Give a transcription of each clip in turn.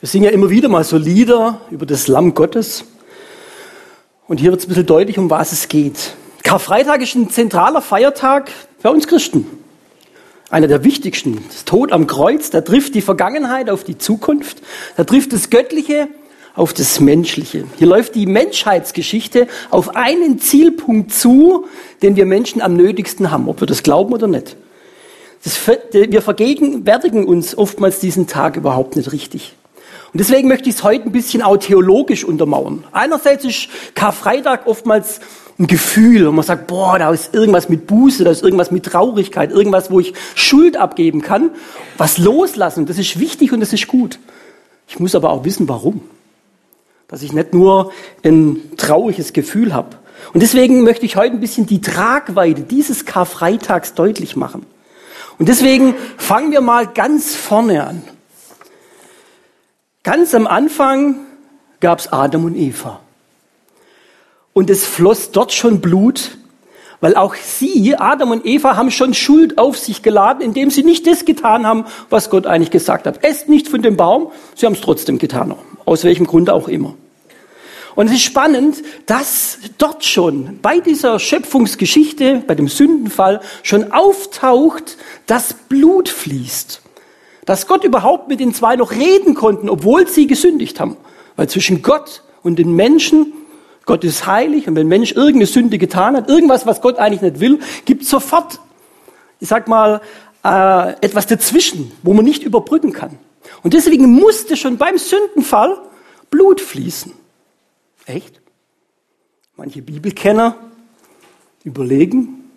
Wir singen ja immer wieder mal so Lieder über das Lamm Gottes. Und hier wird es ein bisschen deutlich, um was es geht. Karfreitag ist ein zentraler Feiertag bei uns Christen. Einer der wichtigsten. Das Tod am Kreuz, da trifft die Vergangenheit auf die Zukunft. Da trifft das Göttliche auf das Menschliche. Hier läuft die Menschheitsgeschichte auf einen Zielpunkt zu, den wir Menschen am nötigsten haben, ob wir das glauben oder nicht. Das, wir vergegenwärtigen uns oftmals diesen Tag überhaupt nicht richtig. Und deswegen möchte ich es heute ein bisschen auch theologisch untermauern. Einerseits ist Karfreitag oftmals ein Gefühl, wo man sagt, boah, da ist irgendwas mit Buße, da ist irgendwas mit Traurigkeit, irgendwas, wo ich Schuld abgeben kann, was loslassen. Das ist wichtig und das ist gut. Ich muss aber auch wissen, warum. Dass ich nicht nur ein trauriges Gefühl habe. Und deswegen möchte ich heute ein bisschen die Tragweite dieses Karfreitags deutlich machen. Und deswegen fangen wir mal ganz vorne an. Ganz am Anfang gab es Adam und Eva. Und es floss dort schon Blut, weil auch sie, Adam und Eva, haben schon Schuld auf sich geladen, indem sie nicht das getan haben, was Gott eigentlich gesagt hat. Esst nicht von dem Baum, sie haben es trotzdem getan, aus welchem Grund auch immer. Und es ist spannend, dass dort schon bei dieser Schöpfungsgeschichte, bei dem Sündenfall, schon auftaucht, dass Blut fließt dass Gott überhaupt mit den zwei noch reden konnten, obwohl sie gesündigt haben. Weil zwischen Gott und den Menschen, Gott ist heilig und wenn ein Mensch irgendeine Sünde getan hat, irgendwas, was Gott eigentlich nicht will, gibt sofort, ich sag mal, äh, etwas dazwischen, wo man nicht überbrücken kann. Und deswegen musste schon beim Sündenfall Blut fließen. Echt? Manche Bibelkenner überlegen,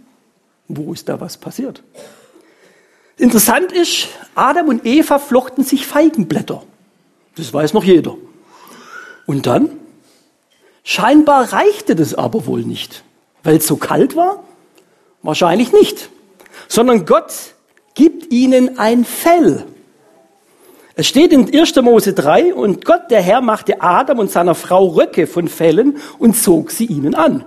wo ist da was passiert? Interessant ist, Adam und Eva flochten sich Feigenblätter. Das weiß noch jeder. Und dann? Scheinbar reichte das aber wohl nicht, weil es so kalt war? Wahrscheinlich nicht. Sondern Gott gibt ihnen ein Fell. Es steht in 1. Mose 3, und Gott, der Herr, machte Adam und seiner Frau Röcke von Fellen und zog sie ihnen an.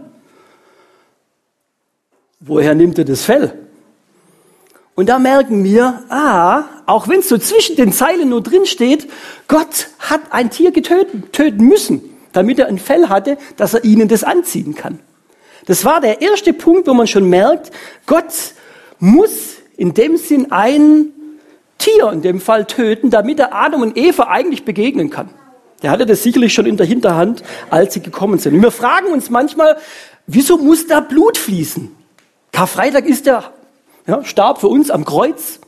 Woher nimmt er das Fell? Und da merken wir, ah, auch wenn es so zwischen den Zeilen nur drin steht, Gott hat ein Tier getöten, töten müssen, damit er ein Fell hatte, dass er ihnen das anziehen kann. Das war der erste Punkt, wo man schon merkt, Gott muss in dem Sinn ein Tier in dem Fall töten, damit er Adam und Eva eigentlich begegnen kann. Der hatte das sicherlich schon in der Hinterhand, als sie gekommen sind. Und wir fragen uns manchmal, wieso muss da Blut fließen? Karfreitag ist der ja, starb für uns am Kreuz,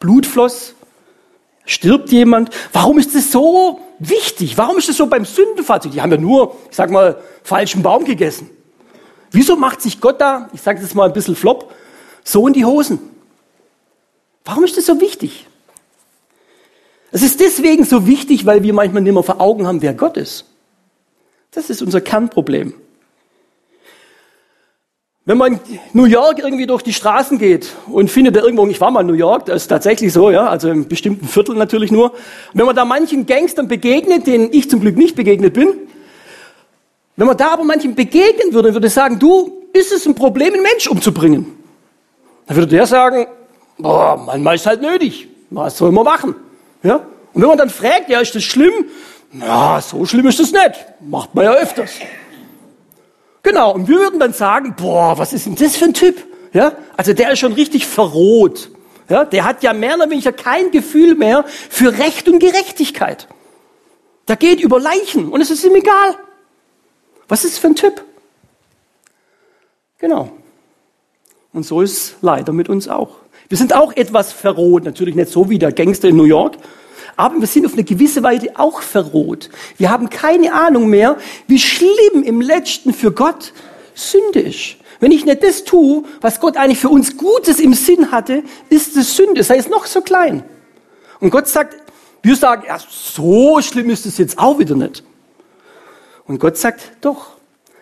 Blut floss, stirbt jemand. Warum ist das so wichtig? Warum ist das so beim Sündenfall? Die haben ja nur, ich sag mal, falschen Baum gegessen. Wieso macht sich Gott da, ich sage das mal ein bisschen flop, so in die Hosen? Warum ist das so wichtig? Es ist deswegen so wichtig, weil wir manchmal nicht mehr vor Augen haben, wer Gott ist. Das ist unser Kernproblem. Wenn man in New York irgendwie durch die Straßen geht und findet da irgendwo, ich war mal in New York, das ist tatsächlich so, ja, also im bestimmten Viertel natürlich nur. wenn man da manchen Gangstern begegnet, denen ich zum Glück nicht begegnet bin, wenn man da aber manchen begegnen würde, würde sagen, du, ist es ein Problem, einen Mensch umzubringen? Dann würde der sagen, boah, manchmal ist halt nötig. Was soll man machen? Ja? Und wenn man dann fragt, ja, ist das schlimm? Na, so schlimm ist das nicht. Macht man ja öfters. Genau, und wir würden dann sagen, boah, was ist denn das für ein Typ? Ja, also der ist schon richtig verroht. Ja, der hat ja mehr oder weniger kein Gefühl mehr für Recht und Gerechtigkeit. Der geht über Leichen und es ist ihm egal. Was ist das für ein Typ? Genau. Und so ist es leider mit uns auch. Wir sind auch etwas verroht, natürlich nicht so wie der Gangster in New York, aber wir sind auf eine gewisse Weise auch verroht. Wir haben keine Ahnung mehr, wie schlimm im Letzten für Gott Sünde ist. Wenn ich nicht das tue, was Gott eigentlich für uns Gutes im Sinn hatte, ist es Sünde, sei es noch so klein. Und Gott sagt, wir sagen, ja, so schlimm ist es jetzt auch wieder nicht. Und Gott sagt, doch,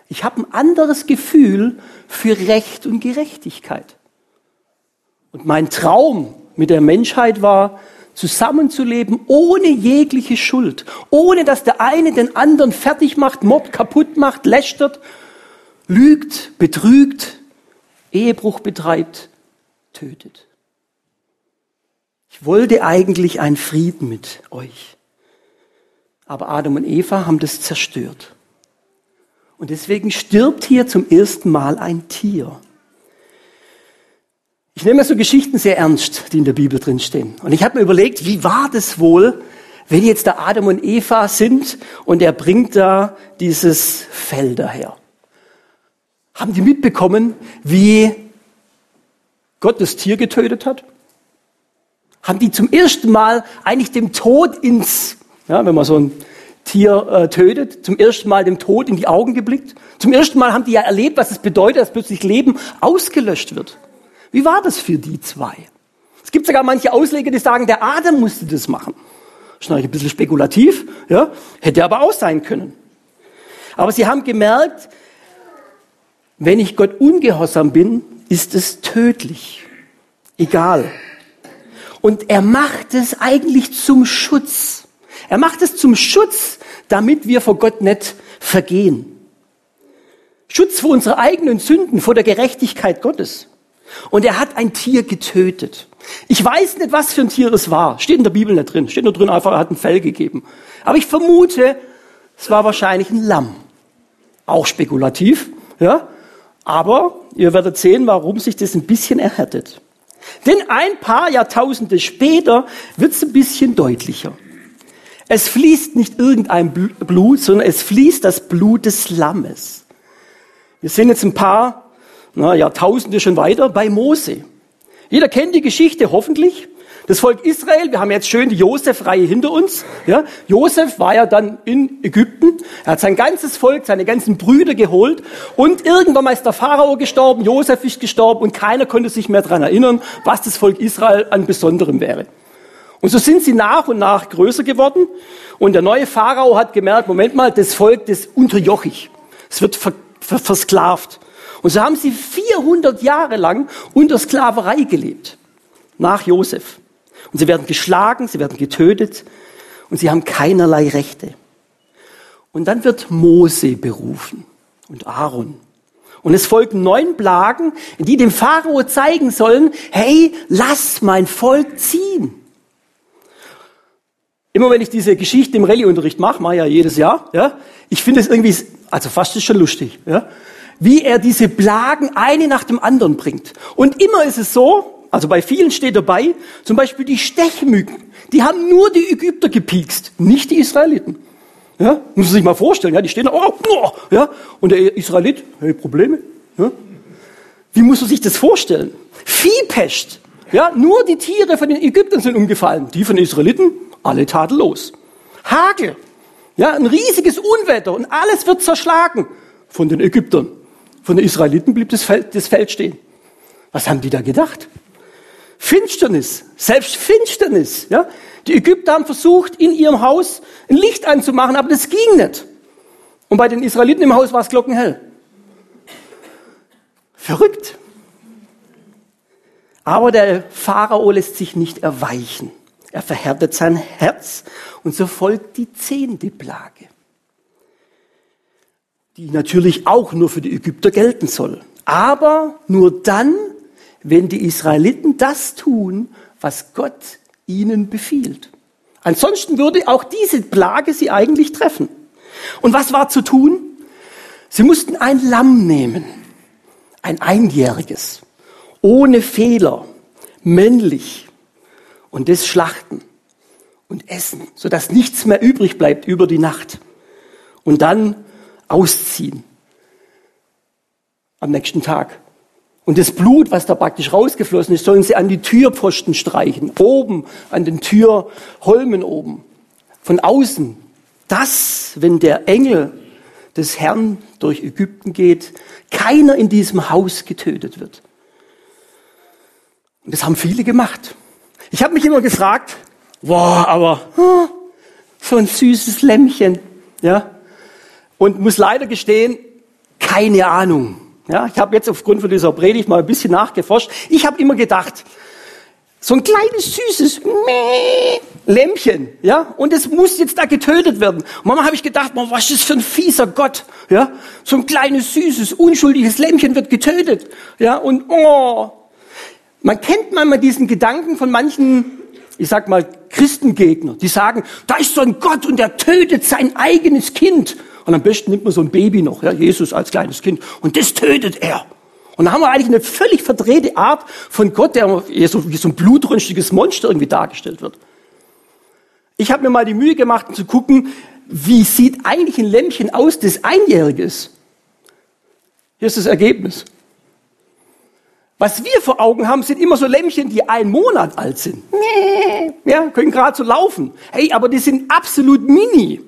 ich habe ein anderes Gefühl für Recht und Gerechtigkeit. Und mein Traum mit der Menschheit war, zusammenzuleben ohne jegliche Schuld, ohne dass der eine den anderen fertig macht, mobbt, kaputt macht, lästert, lügt, betrügt, Ehebruch betreibt, tötet. Ich wollte eigentlich einen Frieden mit euch. Aber Adam und Eva haben das zerstört. Und deswegen stirbt hier zum ersten Mal ein Tier. Ich nehme so Geschichten sehr ernst, die in der Bibel drinstehen. Und ich habe mir überlegt, wie war das wohl, wenn jetzt da Adam und Eva sind und er bringt da dieses Fell daher? Haben die mitbekommen, wie Gott das Tier getötet hat? Haben die zum ersten Mal eigentlich dem Tod ins, ja, wenn man so ein Tier äh, tötet, zum ersten Mal dem Tod in die Augen geblickt? Zum ersten Mal haben die ja erlebt, was es bedeutet, dass plötzlich Leben ausgelöscht wird. Wie war das für die zwei? Es gibt sogar manche Ausleger, die sagen, der Adam musste das machen. Das ist natürlich ein bisschen spekulativ, ja, hätte aber auch sein können. Aber sie haben gemerkt, wenn ich Gott ungehorsam bin, ist es tödlich. Egal. Und er macht es eigentlich zum Schutz. Er macht es zum Schutz, damit wir vor Gott nicht vergehen. Schutz vor unsere eigenen Sünden, vor der Gerechtigkeit Gottes. Und er hat ein Tier getötet. Ich weiß nicht, was für ein Tier es war. Steht in der Bibel nicht drin. Steht nur drin, einfach, er hat ein Fell gegeben. Aber ich vermute, es war wahrscheinlich ein Lamm. Auch spekulativ, ja. Aber ihr werdet sehen, warum sich das ein bisschen erhärtet. Denn ein paar Jahrtausende später wird es ein bisschen deutlicher. Es fließt nicht irgendein Blut, sondern es fließt das Blut des Lammes. Wir sind jetzt ein paar na, Jahrtausende schon weiter bei Mose. Jeder kennt die Geschichte hoffentlich. Das Volk Israel, wir haben jetzt schön die Josef-Reihe hinter uns. Ja, Josef war ja dann in Ägypten. Er hat sein ganzes Volk, seine ganzen Brüder geholt. Und irgendwann mal ist der Pharao gestorben, Josef ist gestorben und keiner konnte sich mehr daran erinnern, was das Volk Israel an Besonderem wäre. Und so sind sie nach und nach größer geworden. Und der neue Pharao hat gemerkt, Moment mal, das Volk, das unterjochig. Es wird ver ver versklavt. Und so haben sie 400 Jahre lang unter Sklaverei gelebt. Nach Josef. Und sie werden geschlagen, sie werden getötet und sie haben keinerlei Rechte. Und dann wird Mose berufen und Aaron. Und es folgen neun Plagen, die dem Pharao zeigen sollen, hey, lass mein Volk ziehen. Immer wenn ich diese Geschichte im Rallyeunterricht mache, mache ich ja jedes Jahr, ja, ich finde es irgendwie, also fast ist schon lustig, ja, wie er diese Plagen eine nach dem anderen bringt. Und immer ist es so, also bei vielen steht dabei, zum Beispiel die Stechmücken, die haben nur die Ägypter gepiekst, nicht die Israeliten. Ja, muss man sich mal vorstellen, ja, die stehen da, oh, oh, ja, und der Israelit, hey, Probleme, ja. Wie muss man sich das vorstellen? Viehpest, ja, nur die Tiere von den Ägyptern sind umgefallen, die von den Israeliten, alle tadellos. Hagel, ja, ein riesiges Unwetter und alles wird zerschlagen von den Ägyptern. Von den Israeliten blieb das Feld, das Feld stehen. Was haben die da gedacht? Finsternis, selbst Finsternis. Ja? Die Ägypter haben versucht, in ihrem Haus ein Licht anzumachen, aber das ging nicht. Und bei den Israeliten im Haus war es glockenhell. Verrückt. Aber der Pharao lässt sich nicht erweichen. Er verhärtet sein Herz und so folgt die zehnte Plage, die natürlich auch nur für die Ägypter gelten soll. Aber nur dann, wenn die Israeliten das tun, was Gott ihnen befiehlt. Ansonsten würde auch diese Plage sie eigentlich treffen. Und was war zu tun? Sie mussten ein Lamm nehmen, ein einjähriges, ohne Fehler, männlich, und das schlachten und essen, sodass nichts mehr übrig bleibt über die Nacht. Und dann ausziehen am nächsten Tag. Und das Blut, was da praktisch rausgeflossen ist, sollen sie an die Türpfosten streichen, oben, an den Türholmen oben, von außen. Das, wenn der Engel des Herrn durch Ägypten geht, keiner in diesem Haus getötet wird. Und das haben viele gemacht. Ich habe mich immer gefragt, boah, aber so ein süßes Lämmchen, ja, und muss leider gestehen, keine Ahnung. Ja, ich habe jetzt aufgrund von dieser Predigt mal ein bisschen nachgeforscht. Ich habe immer gedacht, so ein kleines süßes Lämmchen, ja, und es muss jetzt da getötet werden. Und manchmal habe ich gedacht, man, was ist das für ein fieser Gott, ja, so ein kleines süßes unschuldiges Lämmchen wird getötet, ja, und oh, man kennt manchmal diesen Gedanken von manchen, ich sag mal Christengegner, die sagen, da ist so ein Gott und der tötet sein eigenes Kind. Und am besten nimmt man so ein Baby noch, ja, Jesus als kleines Kind, und das tötet er. Und da haben wir eigentlich eine völlig verdrehte Art von Gott, der eher so wie so ein blutrünstiges Monster irgendwie dargestellt wird. Ich habe mir mal die Mühe gemacht, zu gucken, wie sieht eigentlich ein Lämmchen aus, das einjährig ist. Hier ist das Ergebnis. Was wir vor Augen haben, sind immer so Lämmchen, die einen Monat alt sind. Ja, können gerade so laufen. Hey, aber die sind absolut mini.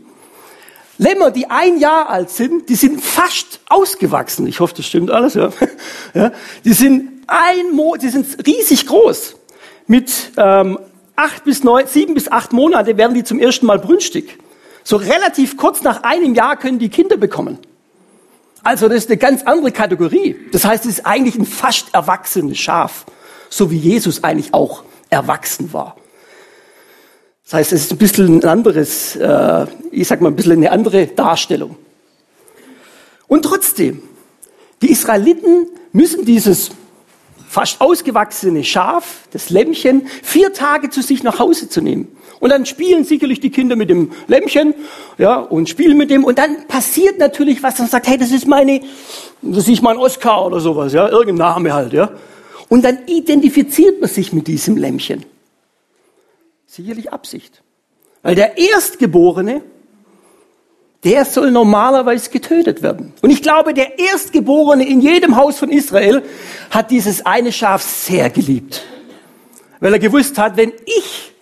Lämmer, die ein Jahr alt sind, die sind fast ausgewachsen. Ich hoffe, das stimmt alles. Ja. ja die sind ein Mo die sind riesig groß. Mit ähm, acht bis neun, sieben bis acht Monate werden die zum ersten Mal brünstig. So relativ kurz nach einem Jahr können die Kinder bekommen. Also das ist eine ganz andere Kategorie. Das heißt, es ist eigentlich ein fast erwachsenes Schaf, so wie Jesus eigentlich auch erwachsen war. Das heißt, es ist ein bisschen ein anderes, äh, ich sag mal, ein bisschen eine andere Darstellung. Und trotzdem, die Israeliten müssen dieses fast ausgewachsene Schaf, das Lämmchen, vier Tage zu sich nach Hause zu nehmen. Und dann spielen sicherlich die Kinder mit dem Lämmchen, ja, und spielen mit dem. Und dann passiert natürlich was, dann sagt, hey, das ist meine, das ist mein Oscar oder sowas, ja, irgendein Name halt, ja. Und dann identifiziert man sich mit diesem Lämmchen. Sicherlich Absicht. Weil der Erstgeborene, der soll normalerweise getötet werden. Und ich glaube, der Erstgeborene in jedem Haus von Israel hat dieses eine Schaf sehr geliebt. Weil er gewusst hat, wenn ich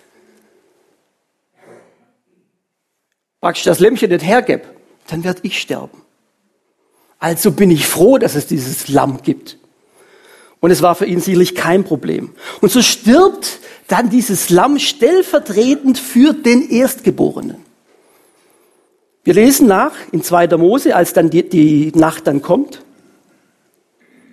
praktisch das Lämmchen nicht hergebe, dann werde ich sterben. Also bin ich froh, dass es dieses Lamm gibt. Und es war für ihn sicherlich kein Problem. Und so stirbt dann dieses Lamm stellvertretend für den Erstgeborenen. Wir lesen nach in 2. Mose, als dann die, die Nacht dann kommt.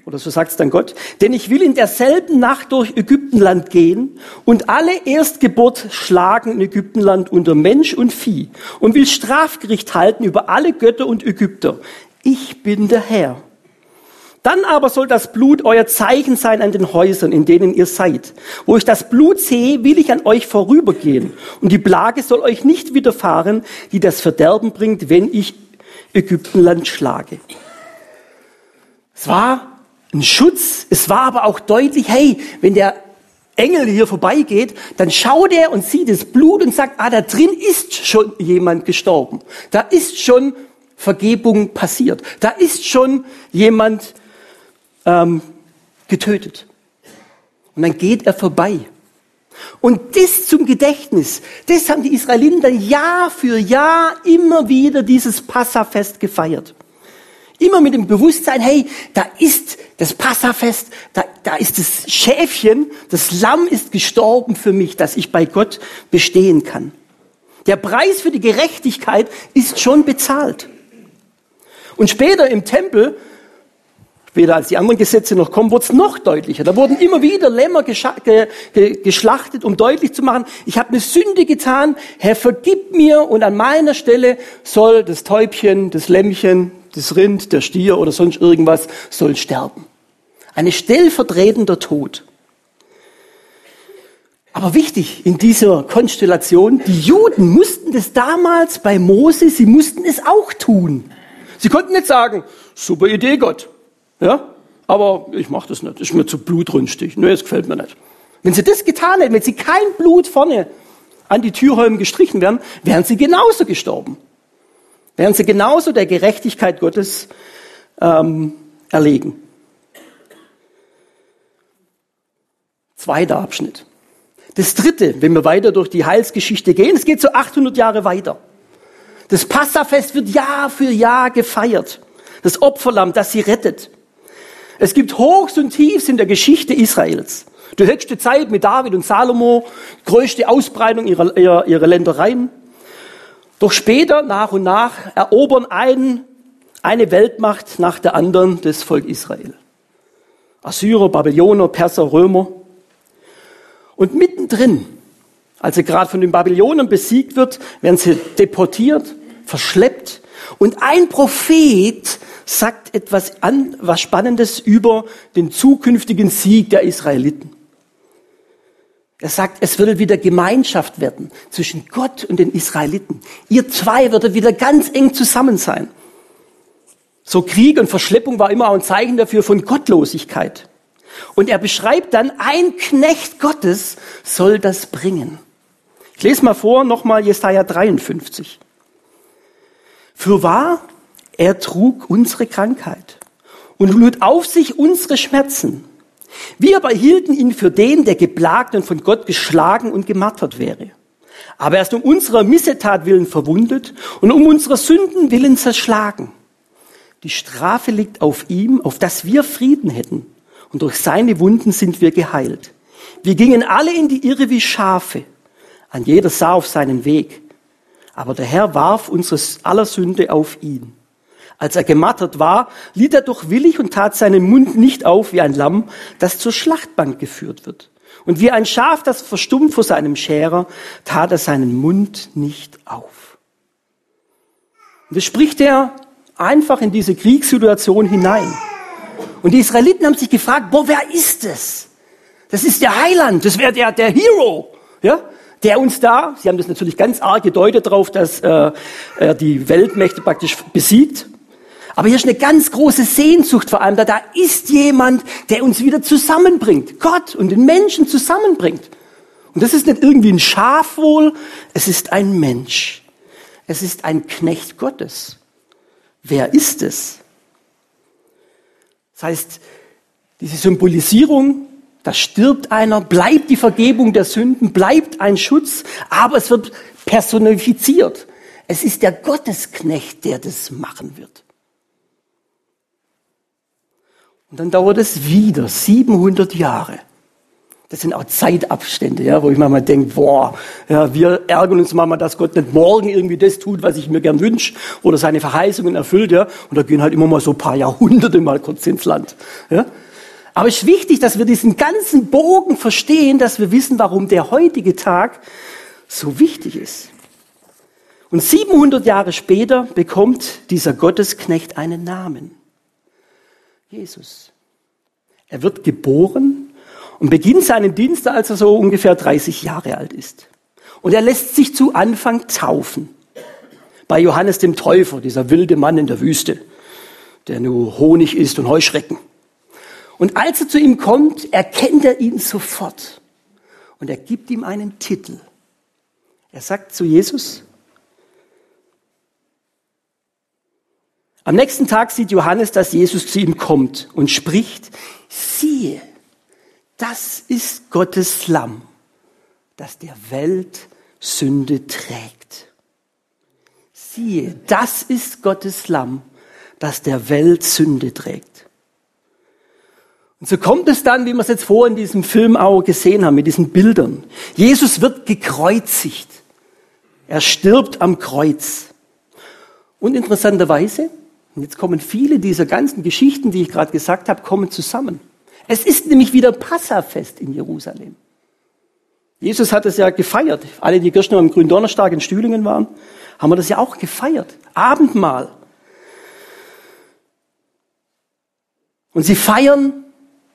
Oder so sagt es dann Gott. Denn ich will in derselben Nacht durch Ägyptenland gehen und alle Erstgeburt schlagen in Ägyptenland unter Mensch und Vieh und will Strafgericht halten über alle Götter und Ägypter. Ich bin der Herr. Dann aber soll das Blut euer Zeichen sein an den Häusern, in denen ihr seid. Wo ich das Blut sehe, will ich an euch vorübergehen. Und die Plage soll euch nicht widerfahren, die das Verderben bringt, wenn ich Ägyptenland schlage. Es war ein Schutz, es war aber auch deutlich, hey, wenn der Engel hier vorbeigeht, dann schaut er und sieht das Blut und sagt, ah, da drin ist schon jemand gestorben. Da ist schon Vergebung passiert. Da ist schon jemand ähm, getötet. Und dann geht er vorbei. Und das zum Gedächtnis, das haben die Israeliten dann Jahr für Jahr immer wieder dieses Passafest gefeiert. Immer mit dem Bewusstsein, hey, da ist das Passafest, da, da ist das Schäfchen, das Lamm ist gestorben für mich, dass ich bei Gott bestehen kann. Der Preis für die Gerechtigkeit ist schon bezahlt. Und später im Tempel Weder als die anderen Gesetze noch kommen, wurde es noch deutlicher. Da wurden immer wieder Lämmer geschlachtet, um deutlich zu machen, ich habe eine Sünde getan, Herr, vergib mir und an meiner Stelle soll das Täubchen, das Lämmchen, das Rind, der Stier oder sonst irgendwas soll sterben. Eine stellvertretender Tod. Aber wichtig in dieser Konstellation, die Juden mussten das damals bei Mose, sie mussten es auch tun. Sie konnten nicht sagen, super Idee, Gott. Ja? Aber ich mache das nicht. Ist mir zu blutrünstig. Nö, es gefällt mir nicht. Wenn sie das getan hätten, wenn sie kein Blut vorne an die Türholmen gestrichen wären, wären sie genauso gestorben. Wären sie genauso der Gerechtigkeit Gottes ähm, erlegen. Zweiter Abschnitt. Das dritte, wenn wir weiter durch die Heilsgeschichte gehen, es geht so 800 Jahre weiter. Das Passafest wird Jahr für Jahr gefeiert. Das Opferlamm, das sie rettet. Es gibt Hochs und Tiefs in der Geschichte Israels. Die höchste Zeit mit David und Salomo, größte Ausbreitung ihrer, ihrer, ihrer Ländereien. Doch später, nach und nach, erobern ein, eine Weltmacht nach der anderen das Volk Israel. Assyrer, Babyloner, Perser, Römer. Und mittendrin, als sie gerade von den Babylonern besiegt wird, werden sie deportiert, verschleppt. Und ein Prophet sagt etwas an, was Spannendes über den zukünftigen Sieg der Israeliten. Er sagt, es würde wieder Gemeinschaft werden zwischen Gott und den Israeliten. Ihr zwei würde wieder ganz eng zusammen sein. So Krieg und Verschleppung war immer auch ein Zeichen dafür von Gottlosigkeit. Und er beschreibt dann, ein Knecht Gottes soll das bringen. Ich lese mal vor, nochmal Jesaja 53. Für wahr, er trug unsere Krankheit und lud auf sich unsere Schmerzen. Wir aber hielten ihn für den, der geplagt und von Gott geschlagen und gemartert wäre. Aber er ist um unserer Missetat willen verwundet und um unserer Sünden willen zerschlagen. Die Strafe liegt auf ihm, auf dass wir Frieden hätten. Und durch seine Wunden sind wir geheilt. Wir gingen alle in die Irre wie Schafe. Ein jeder sah auf seinen Weg. Aber der Herr warf unsere aller Sünde auf ihn. Als er gemattert war, litt er doch willig und tat seinen Mund nicht auf wie ein Lamm, das zur Schlachtbank geführt wird. Und wie ein Schaf, das verstummt vor seinem Scherer, tat er seinen Mund nicht auf. Und das spricht er einfach in diese Kriegssituation hinein. Und die Israeliten haben sich gefragt, boah, wer ist es? Das ist der Heiland, das wäre der, der Hero, ja? Der uns da, sie haben das natürlich ganz arg gedeutet darauf, dass äh, er die Weltmächte praktisch besiegt. Aber hier ist eine ganz große Sehnsucht vor allem, da da ist jemand, der uns wieder zusammenbringt. Gott und den Menschen zusammenbringt. Und das ist nicht irgendwie ein Schaf wohl, es ist ein Mensch. Es ist ein Knecht Gottes. Wer ist es? Das heißt, diese Symbolisierung, da stirbt einer, bleibt die Vergebung der Sünden, bleibt ein Schutz, aber es wird personifiziert. Es ist der Gottesknecht, der das machen wird. Und dann dauert es wieder 700 Jahre. Das sind auch Zeitabstände, ja, wo ich manchmal denke, boah, ja, wir ärgern uns manchmal, dass Gott nicht morgen irgendwie das tut, was ich mir gern wünsche, oder seine Verheißungen erfüllt, ja. Und da gehen halt immer mal so ein paar Jahrhunderte mal kurz ins Land, ja. Aber es ist wichtig, dass wir diesen ganzen Bogen verstehen, dass wir wissen, warum der heutige Tag so wichtig ist. Und 700 Jahre später bekommt dieser Gottesknecht einen Namen. Jesus. Er wird geboren und beginnt seinen Dienst, als er so ungefähr 30 Jahre alt ist. Und er lässt sich zu Anfang taufen. Bei Johannes dem Täufer, dieser wilde Mann in der Wüste, der nur Honig isst und Heuschrecken. Und als er zu ihm kommt, erkennt er ihn sofort. Und er gibt ihm einen Titel. Er sagt zu Jesus, Am nächsten Tag sieht Johannes, dass Jesus zu ihm kommt und spricht, siehe, das ist Gottes Lamm, das der Welt Sünde trägt. Siehe, das ist Gottes Lamm, das der Welt Sünde trägt. Und so kommt es dann, wie wir es jetzt vor in diesem Film auch gesehen haben, mit diesen Bildern. Jesus wird gekreuzigt. Er stirbt am Kreuz. Und interessanterweise, jetzt kommen viele dieser ganzen Geschichten, die ich gerade gesagt habe, kommen zusammen. Es ist nämlich wieder Passafest in Jerusalem. Jesus hat es ja gefeiert. Alle, die gestern am Gründonnerstag in Stühlingen waren, haben wir das ja auch gefeiert. Abendmahl. Und sie feiern,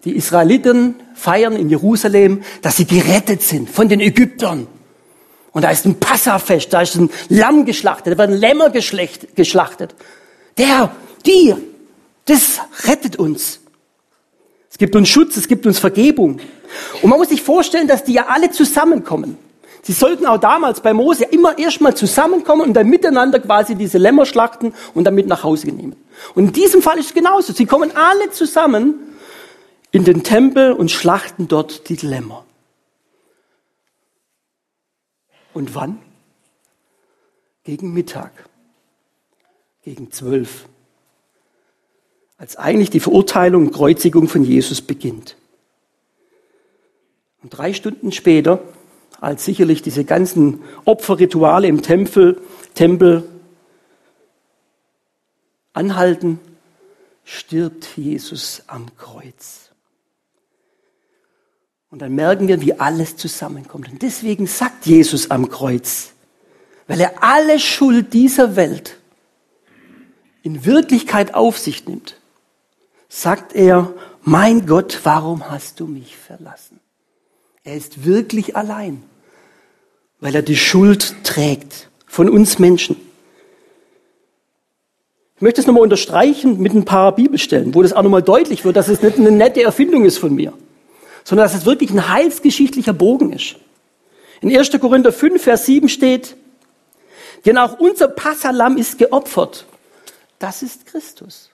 die Israeliten feiern in Jerusalem, dass sie gerettet sind von den Ägyptern. Und da ist ein Passafest, da ist ein Lamm geschlachtet, da werden Lämmer geschlachtet. Der, die, das rettet uns. Es gibt uns Schutz, es gibt uns Vergebung. Und man muss sich vorstellen, dass die ja alle zusammenkommen. Sie sollten auch damals bei Mose immer erstmal zusammenkommen und dann miteinander quasi diese Lämmer schlachten und damit nach Hause nehmen. Und in diesem Fall ist es genauso. Sie kommen alle zusammen in den Tempel und schlachten dort die Lämmer. Und wann? Gegen Mittag gegen zwölf, als eigentlich die Verurteilung und Kreuzigung von Jesus beginnt. Und drei Stunden später, als sicherlich diese ganzen Opferrituale im Tempel, Tempel anhalten, stirbt Jesus am Kreuz. Und dann merken wir, wie alles zusammenkommt. Und deswegen sagt Jesus am Kreuz, weil er alle Schuld dieser Welt in Wirklichkeit auf sich nimmt, sagt er, mein Gott, warum hast du mich verlassen? Er ist wirklich allein, weil er die Schuld trägt von uns Menschen. Ich möchte es nochmal unterstreichen mit ein paar Bibelstellen, wo das auch nochmal deutlich wird, dass es nicht eine nette Erfindung ist von mir, sondern dass es wirklich ein heilsgeschichtlicher Bogen ist. In 1. Korinther 5, Vers 7 steht, denn auch unser Passalam ist geopfert. Das ist Christus.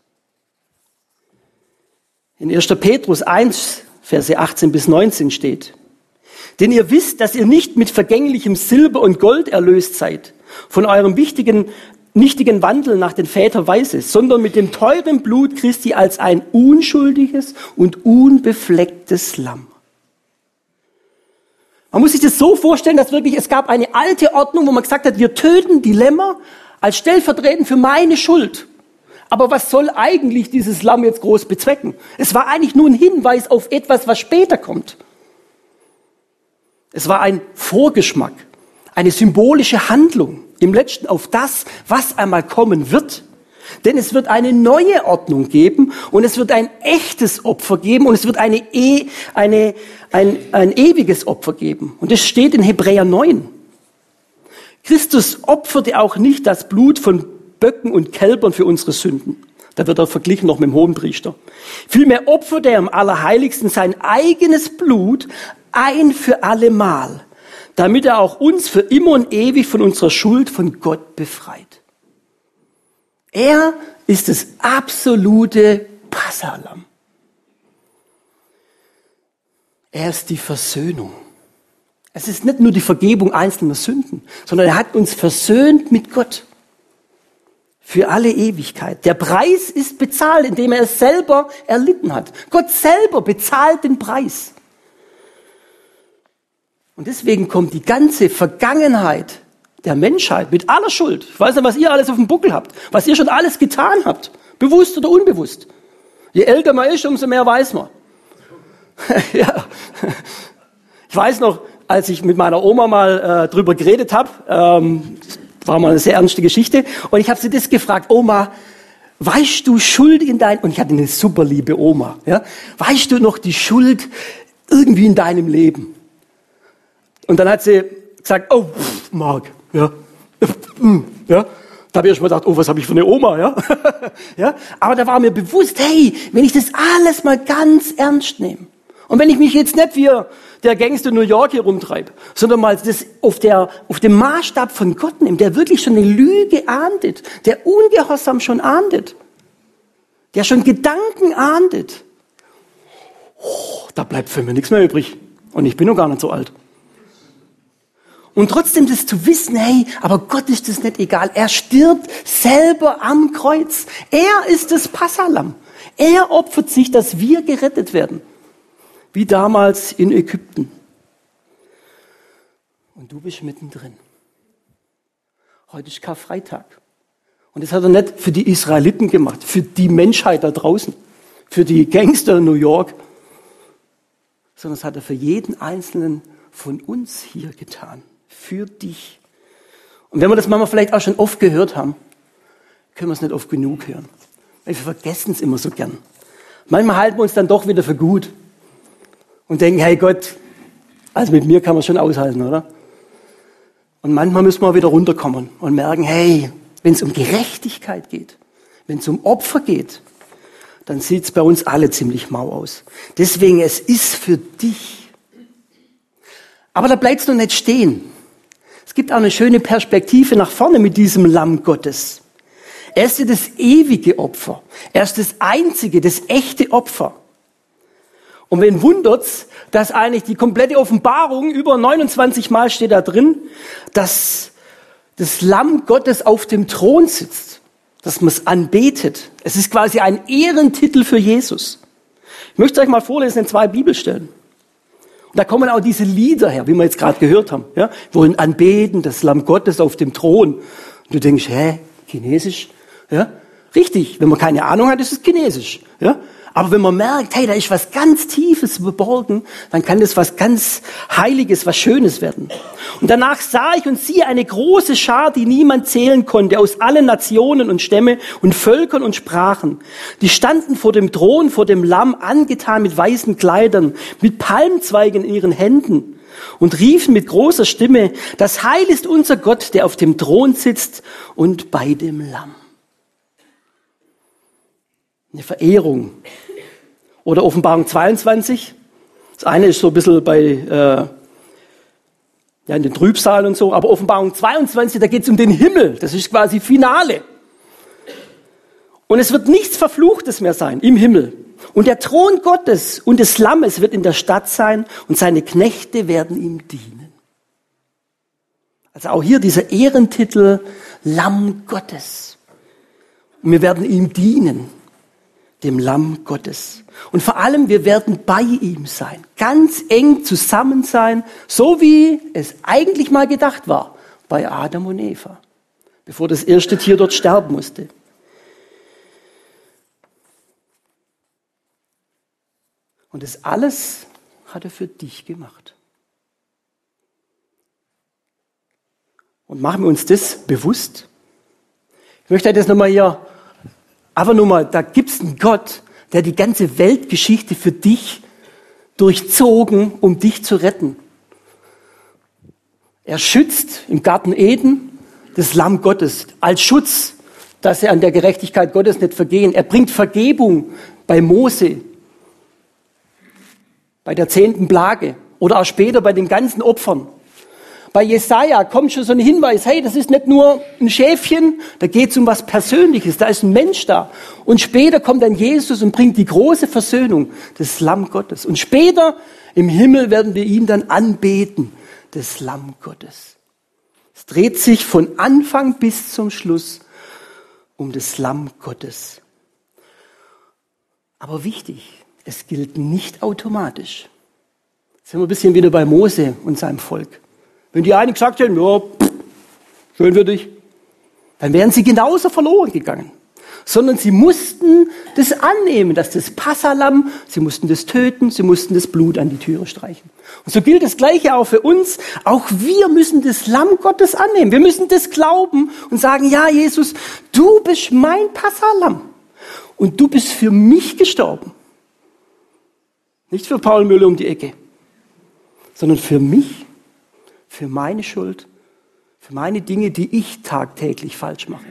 In 1. Petrus 1, Verse 18 bis 19 steht, denn ihr wisst, dass ihr nicht mit vergänglichem Silber und Gold erlöst seid, von eurem wichtigen, nichtigen Wandel nach den Vätern weiß sondern mit dem teuren Blut Christi als ein unschuldiges und unbeflecktes Lamm. Man muss sich das so vorstellen, dass wirklich es gab eine alte Ordnung, wo man gesagt hat, wir töten die Lämmer als stellvertretend für meine Schuld. Aber was soll eigentlich dieses Lamm jetzt groß bezwecken? Es war eigentlich nur ein Hinweis auf etwas, was später kommt. Es war ein Vorgeschmack, eine symbolische Handlung im letzten auf das, was einmal kommen wird. Denn es wird eine neue Ordnung geben und es wird ein echtes Opfer geben und es wird eine, e, eine, ein, ein ewiges Opfer geben. Und es steht in Hebräer 9. Christus opferte auch nicht das Blut von Böcken und Kälbern für unsere Sünden. Da wird er verglichen noch mit dem Hohenpriester. Vielmehr opferte er im Allerheiligsten sein eigenes Blut ein für alle Mal, damit er auch uns für immer und ewig von unserer Schuld von Gott befreit. Er ist das absolute Passalam. Er ist die Versöhnung. Es ist nicht nur die Vergebung einzelner Sünden, sondern er hat uns versöhnt mit Gott. Für alle Ewigkeit. Der Preis ist bezahlt, indem er es selber erlitten hat. Gott selber bezahlt den Preis. Und deswegen kommt die ganze Vergangenheit der Menschheit mit aller Schuld. Ich weiß nicht, was ihr alles auf dem Buckel habt, was ihr schon alles getan habt, bewusst oder unbewusst. Je älter man ist, umso mehr weiß man. ja. Ich weiß noch, als ich mit meiner Oma mal äh, drüber geredet habe, ähm, war mal eine sehr ernste Geschichte, und ich habe sie das gefragt, Oma, weißt du Schuld in dein, und ich hatte eine super liebe Oma, ja, weißt du noch die Schuld irgendwie in deinem Leben? Und dann hat sie gesagt, oh, Mark, ja. ja. Da habe ich erst mal gedacht, oh, was habe ich für eine Oma, ja? ja? Aber da war mir bewusst, hey, wenn ich das alles mal ganz ernst nehme und wenn ich mich jetzt nicht wie der Gangster New York hier rumtreibe, sondern mal das auf, der, auf dem Maßstab von Gott nehme, der wirklich schon eine Lüge ahndet, der Ungehorsam schon ahndet, der schon Gedanken ahndet, oh, da bleibt für mich nichts mehr übrig. Und ich bin noch gar nicht so alt. Und trotzdem das zu wissen, hey, aber Gott ist das nicht egal. Er stirbt selber am Kreuz. Er ist das Passalam. Er opfert sich, dass wir gerettet werden. Wie damals in Ägypten. Und du bist mittendrin. Heute ist Karfreitag. Und das hat er nicht für die Israeliten gemacht, für die Menschheit da draußen, für die Gangster in New York, sondern das hat er für jeden Einzelnen von uns hier getan für dich. Und wenn wir das manchmal vielleicht auch schon oft gehört haben, können wir es nicht oft genug hören. Weil wir vergessen es immer so gern. Manchmal halten wir uns dann doch wieder für gut und denken, hey Gott, also mit mir kann man schon aushalten, oder? Und manchmal müssen wir wieder runterkommen und merken, hey, wenn es um Gerechtigkeit geht, wenn es um Opfer geht, dann sieht es bei uns alle ziemlich mau aus. Deswegen, es ist für dich. Aber da bleibt es noch nicht stehen. Es gibt auch eine schöne Perspektive nach vorne mit diesem Lamm Gottes. Er ist ja das ewige Opfer. Er ist das einzige, das echte Opfer. Und wen wundert's, dass eigentlich die komplette Offenbarung über 29 Mal steht da drin, dass das Lamm Gottes auf dem Thron sitzt, dass man es anbetet. Es ist quasi ein Ehrentitel für Jesus. Ich möchte euch mal vorlesen in zwei Bibelstellen. Da kommen auch diese Lieder her, wie wir jetzt gerade gehört haben. Ja? Wollen anbeten, das Lamm Gottes auf dem Thron. Und du denkst, hä, Chinesisch? Ja? Richtig, wenn man keine Ahnung hat, ist es Chinesisch. Ja? Aber wenn man merkt, hey, da ist was ganz Tiefes verborgen, dann kann das was ganz Heiliges, was Schönes werden. Und danach sah ich und siehe eine große Schar, die niemand zählen konnte, aus allen Nationen und Stämme und Völkern und Sprachen. Die standen vor dem Thron, vor dem Lamm, angetan mit weißen Kleidern, mit Palmzweigen in ihren Händen und riefen mit großer Stimme, das Heil ist unser Gott, der auf dem Thron sitzt und bei dem Lamm. Eine Verehrung. Oder Offenbarung 22. Das eine ist so ein bisschen bei, äh, ja, in den Trübsal und so, aber Offenbarung 22, da geht es um den Himmel. Das ist quasi Finale. Und es wird nichts Verfluchtes mehr sein im Himmel. Und der Thron Gottes und des Lammes wird in der Stadt sein und seine Knechte werden ihm dienen. Also auch hier dieser Ehrentitel Lamm Gottes. Und wir werden ihm dienen dem Lamm Gottes. Und vor allem, wir werden bei ihm sein, ganz eng zusammen sein, so wie es eigentlich mal gedacht war bei Adam und Eva, bevor das erste Tier dort sterben musste. Und das alles hat er für dich gemacht. Und machen wir uns das bewusst. Ich möchte das nochmal hier Einfach nur mal, da gibt's einen Gott, der die ganze Weltgeschichte für dich durchzogen, um dich zu retten. Er schützt im Garten Eden das Lamm Gottes als Schutz, dass er an der Gerechtigkeit Gottes nicht vergehen. Er bringt Vergebung bei Mose, bei der zehnten Plage oder auch später bei den ganzen Opfern. Bei Jesaja kommt schon so ein Hinweis, hey, das ist nicht nur ein Schäfchen, da geht es um was Persönliches, da ist ein Mensch da. Und später kommt dann Jesus und bringt die große Versöhnung, das Lamm Gottes. Und später im Himmel werden wir ihn dann anbeten, das Lamm Gottes. Es dreht sich von Anfang bis zum Schluss um das Lamm Gottes. Aber wichtig, es gilt nicht automatisch. Jetzt sind wir ein bisschen wieder bei Mose und seinem Volk. Wenn die einen gesagt hätten, ja, schön für dich, dann wären sie genauso verloren gegangen. Sondern sie mussten das annehmen, dass das Passalam, sie mussten das töten, sie mussten das Blut an die Türe streichen. Und so gilt das Gleiche auch für uns. Auch wir müssen das Lamm Gottes annehmen. Wir müssen das glauben und sagen, ja, Jesus, du bist mein Passalam. Und du bist für mich gestorben. Nicht für Paul Müller um die Ecke, sondern für mich für meine Schuld, für meine Dinge, die ich tagtäglich falsch mache.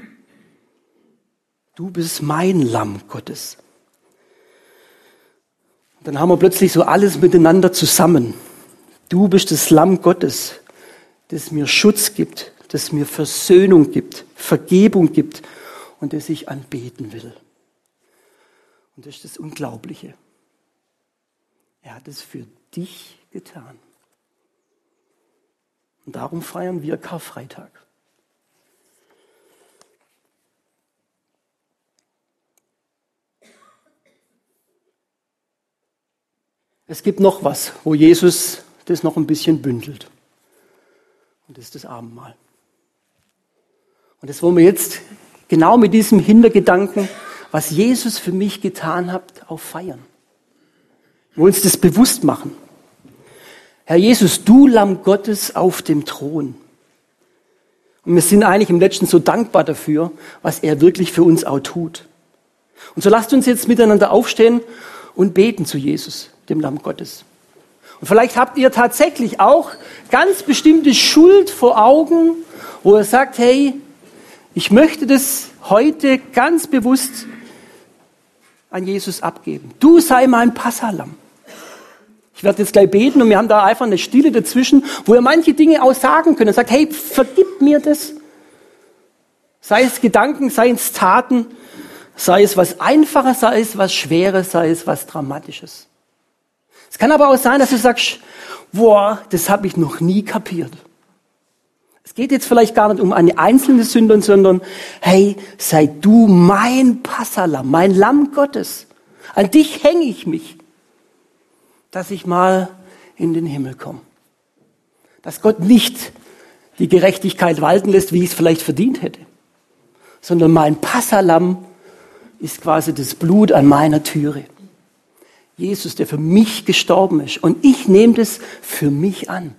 Du bist mein Lamm Gottes. dann haben wir plötzlich so alles miteinander zusammen. Du bist das Lamm Gottes, das mir Schutz gibt, das mir Versöhnung gibt, Vergebung gibt und das ich anbeten will. Und das ist das Unglaubliche. Er hat es für dich getan. Und darum feiern wir Karfreitag. Es gibt noch was, wo Jesus das noch ein bisschen bündelt. Und das ist das Abendmahl. Und das wollen wir jetzt genau mit diesem Hintergedanken, was Jesus für mich getan hat, auch feiern. Wir wollen uns das bewusst machen. Herr Jesus, du Lamm Gottes auf dem Thron. Und wir sind eigentlich im Letzten so dankbar dafür, was er wirklich für uns auch tut. Und so lasst uns jetzt miteinander aufstehen und beten zu Jesus, dem Lamm Gottes. Und vielleicht habt ihr tatsächlich auch ganz bestimmte Schuld vor Augen, wo er sagt, hey, ich möchte das heute ganz bewusst an Jesus abgeben. Du sei mein Passalam. Ich werde jetzt gleich beten und wir haben da einfach eine Stille dazwischen, wo ihr manche Dinge auch sagen könnt. sagt, hey, vergib mir das. Sei es Gedanken, sei es Taten, sei es was Einfaches, sei es was Schweres, sei es was Dramatisches. Es kann aber auch sein, dass du sagst, boah, das habe ich noch nie kapiert. Es geht jetzt vielleicht gar nicht um eine einzelne Sünde, sondern hey, sei du mein Passalam, mein Lamm Gottes. An dich hänge ich mich dass ich mal in den Himmel komme. Dass Gott nicht die Gerechtigkeit walten lässt, wie ich es vielleicht verdient hätte, sondern mein Passalam ist quasi das Blut an meiner Türe. Jesus, der für mich gestorben ist. Und ich nehme das für mich an.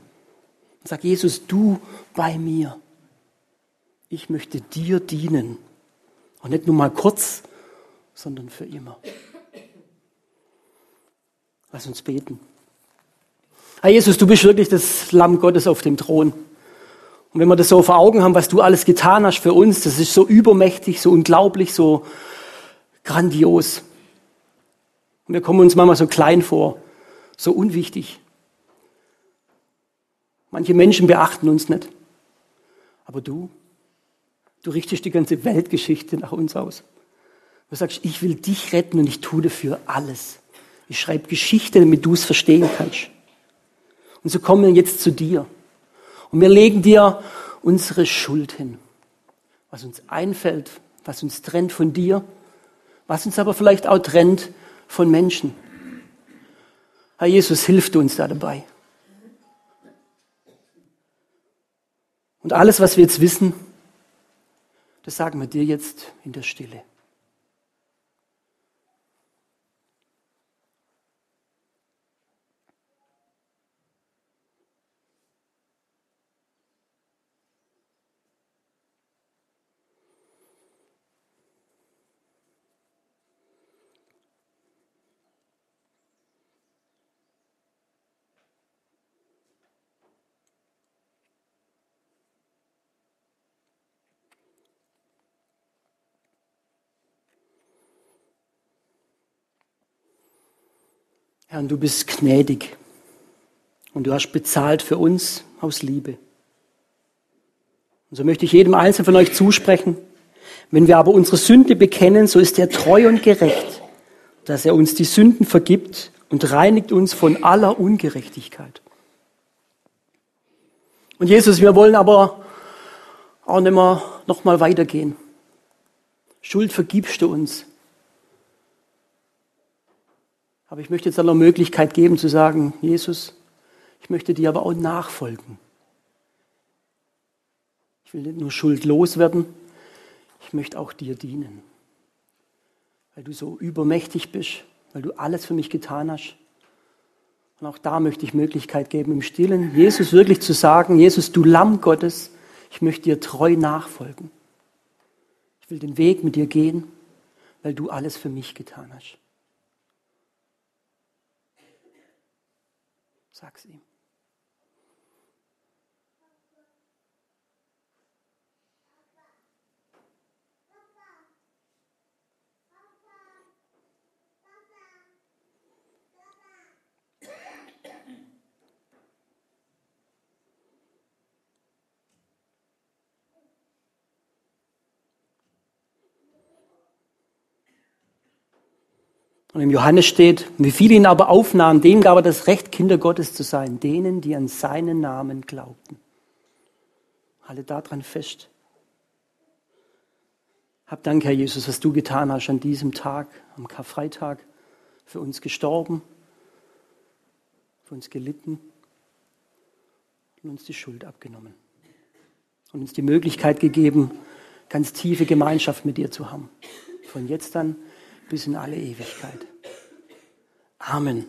Und sage, Jesus, du bei mir. Ich möchte dir dienen. Und nicht nur mal kurz, sondern für immer. Lass uns beten. Herr Jesus, du bist wirklich das Lamm Gottes auf dem Thron. Und wenn wir das so vor Augen haben, was du alles getan hast für uns, das ist so übermächtig, so unglaublich, so grandios. Und wir kommen uns manchmal so klein vor, so unwichtig. Manche Menschen beachten uns nicht. Aber du, du richtest die ganze Weltgeschichte nach uns aus. Du sagst, ich will dich retten und ich tue dafür alles. Ich schreibe Geschichte, damit du es verstehen kannst. Und so kommen wir jetzt zu dir. Und wir legen dir unsere Schuld hin. Was uns einfällt, was uns trennt von dir, was uns aber vielleicht auch trennt von Menschen. Herr Jesus, hilft uns da dabei. Und alles, was wir jetzt wissen, das sagen wir dir jetzt in der Stille. Herr, du bist gnädig und du hast bezahlt für uns aus Liebe. Und so möchte ich jedem Einzelnen von euch zusprechen, wenn wir aber unsere Sünde bekennen, so ist er treu und gerecht, dass er uns die Sünden vergibt und reinigt uns von aller Ungerechtigkeit. Und Jesus, wir wollen aber auch nicht mehr noch mal weitergehen. Schuld vergibst du uns. Aber ich möchte jetzt eine Möglichkeit geben zu sagen, Jesus, ich möchte dir aber auch nachfolgen. Ich will nicht nur schuldlos werden, ich möchte auch dir dienen. Weil du so übermächtig bist, weil du alles für mich getan hast. Und auch da möchte ich Möglichkeit geben, im Stillen Jesus wirklich zu sagen, Jesus, du Lamm Gottes, ich möchte dir treu nachfolgen. Ich will den Weg mit dir gehen, weil du alles für mich getan hast. Sag's ihm. Und im Johannes steht, wie viele ihn aber aufnahmen, denen gab er das Recht, Kinder Gottes zu sein, denen, die an seinen Namen glaubten. Halte daran fest. Hab Dank, Herr Jesus, was du getan hast an diesem Tag, am Karfreitag, für uns gestorben, für uns gelitten und uns die Schuld abgenommen. Und uns die Möglichkeit gegeben, ganz tiefe Gemeinschaft mit dir zu haben. Von jetzt an bis in alle Ewigkeit. Amen.